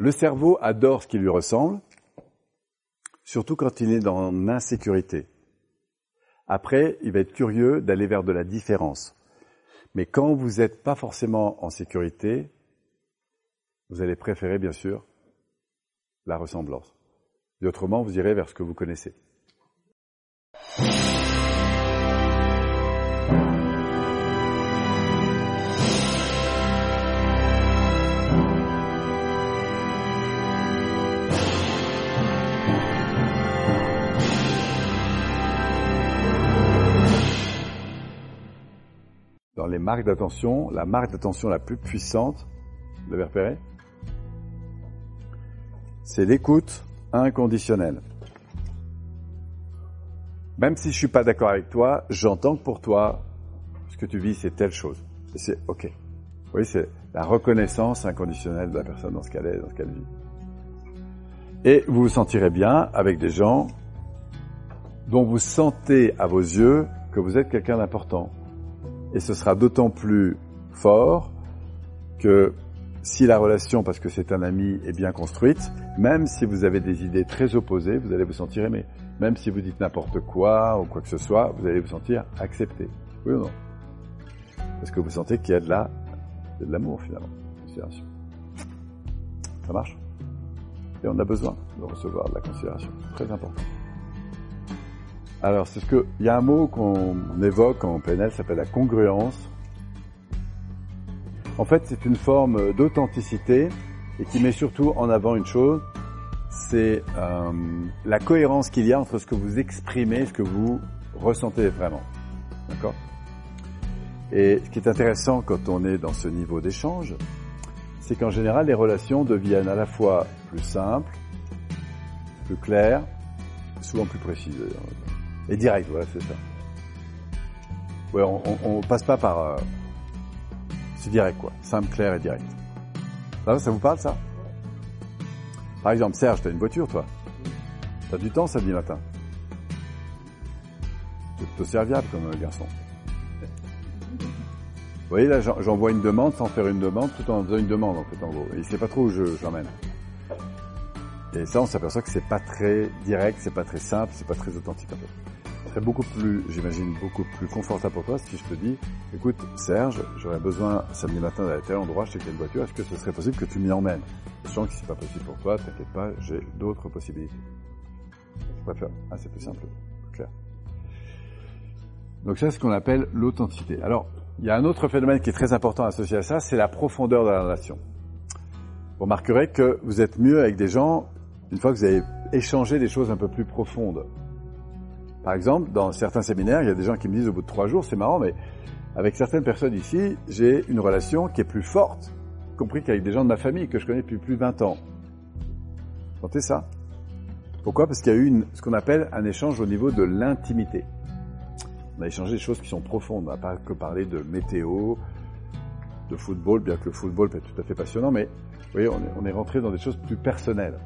le cerveau adore ce qui lui ressemble, surtout quand il est dans l'insécurité. Après, il va être curieux d'aller vers de la différence. Mais quand vous n'êtes pas forcément en sécurité, vous allez préférer, bien sûr, la ressemblance. Et autrement, vous irez vers ce que vous connaissez. Dans les marques d'attention, la marque d'attention la plus puissante, vous l'avez repéré C'est l'écoute inconditionnelle. Même si je suis pas d'accord avec toi, j'entends que pour toi, ce que tu vis, c'est telle chose. Et c'est OK. Oui, c'est la reconnaissance inconditionnelle de la personne dans ce qu'elle est, dans ce qu'elle vit. Et vous vous sentirez bien avec des gens dont vous sentez à vos yeux que vous êtes quelqu'un d'important. Et ce sera d'autant plus fort que si la relation, parce que c'est un ami, est bien construite, même si vous avez des idées très opposées, vous allez vous sentir aimé. Même si vous dites n'importe quoi ou quoi que ce soit, vous allez vous sentir accepté. Oui ou non? Parce que vous sentez qu'il y a de la, de l'amour finalement. Considération. Ça marche? Et on a besoin de recevoir de la considération. Très important. Alors, c'est ce que, il y a un mot qu'on évoque en PNL, ça s'appelle la congruence. En fait, c'est une forme d'authenticité et qui met surtout en avant une chose, c'est euh, la cohérence qu'il y a entre ce que vous exprimez et ce que vous ressentez vraiment. D'accord? Et ce qui est intéressant quand on est dans ce niveau d'échange, c'est qu'en général, les relations deviennent à la fois plus simples, plus claires, souvent plus précises. Et direct, voilà, c'est ça. Ouais, on, on, on, passe pas par... Euh, c'est direct, quoi. Simple, clair et direct. Ça, ça vous parle, ça? Par exemple, Serge, t'as une voiture, toi T'as du temps samedi matin C'est plutôt serviable comme garçon. Vous voyez, là, j'envoie une demande sans faire une demande, tout en faisant une demande, en fait, en gros. Il sait pas trop où je, je. Et ça, on s'aperçoit que c'est pas très direct, c'est pas très simple, c'est pas très authentique, en fait serait beaucoup plus, j'imagine, beaucoup plus confortable pour toi si je te dis, écoute, Serge, j'aurais besoin samedi matin d'aller à tel endroit, je sais qu'il une voiture, est-ce que ce serait possible que tu m'y emmènes? Sens que c'est pas possible pour toi, t'inquiète pas, j'ai d'autres possibilités. Je préfère. Ah, c'est plus simple, clair. Donc ça, c'est ce qu'on appelle l'authenticité. Alors, il y a un autre phénomène qui est très important associé à ça, c'est la profondeur de la relation. Vous remarquerez que vous êtes mieux avec des gens une fois que vous avez échangé des choses un peu plus profondes. Par exemple, dans certains séminaires, il y a des gens qui me disent au bout de trois jours, c'est marrant, mais avec certaines personnes ici, j'ai une relation qui est plus forte, compris qu'avec des gens de ma famille que je connais depuis plus de 20 ans. Sentez ça Pourquoi? Parce qu'il y a eu ce qu'on appelle un échange au niveau de l'intimité. On a échangé des choses qui sont profondes, on n'a pas que parler de météo, de football, bien que le football peut être tout à fait passionnant, mais vous on est rentré dans des choses plus personnelles.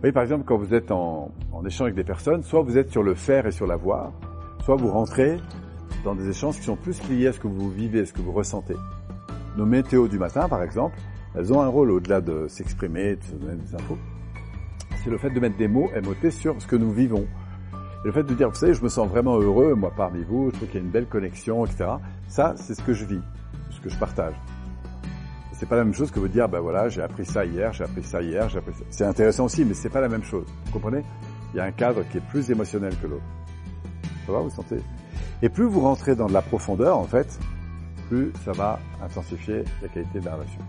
Vous voyez, par exemple, quand vous êtes en, échange avec des personnes, soit vous êtes sur le faire et sur la voir, soit vous rentrez dans des échanges qui sont plus liés à ce que vous vivez, à ce que vous ressentez. Nos météos du matin, par exemple, elles ont un rôle au-delà de s'exprimer, de se donner des infos. C'est le fait de mettre des mots MOT sur ce que nous vivons. Et le fait de dire, vous savez, je me sens vraiment heureux, moi parmi vous, je trouve qu'il y a une belle connexion, etc. Ça, c'est ce que je vis, ce que je partage. C'est pas la même chose que vous dire, ben voilà, j'ai appris ça hier, j'ai appris ça hier, j'ai appris ça. C'est intéressant aussi, mais c'est pas la même chose. Vous comprenez? Il y a un cadre qui est plus émotionnel que l'autre. Ça va, vous sentez? Et plus vous rentrez dans de la profondeur, en fait, plus ça va intensifier la qualité de la relation.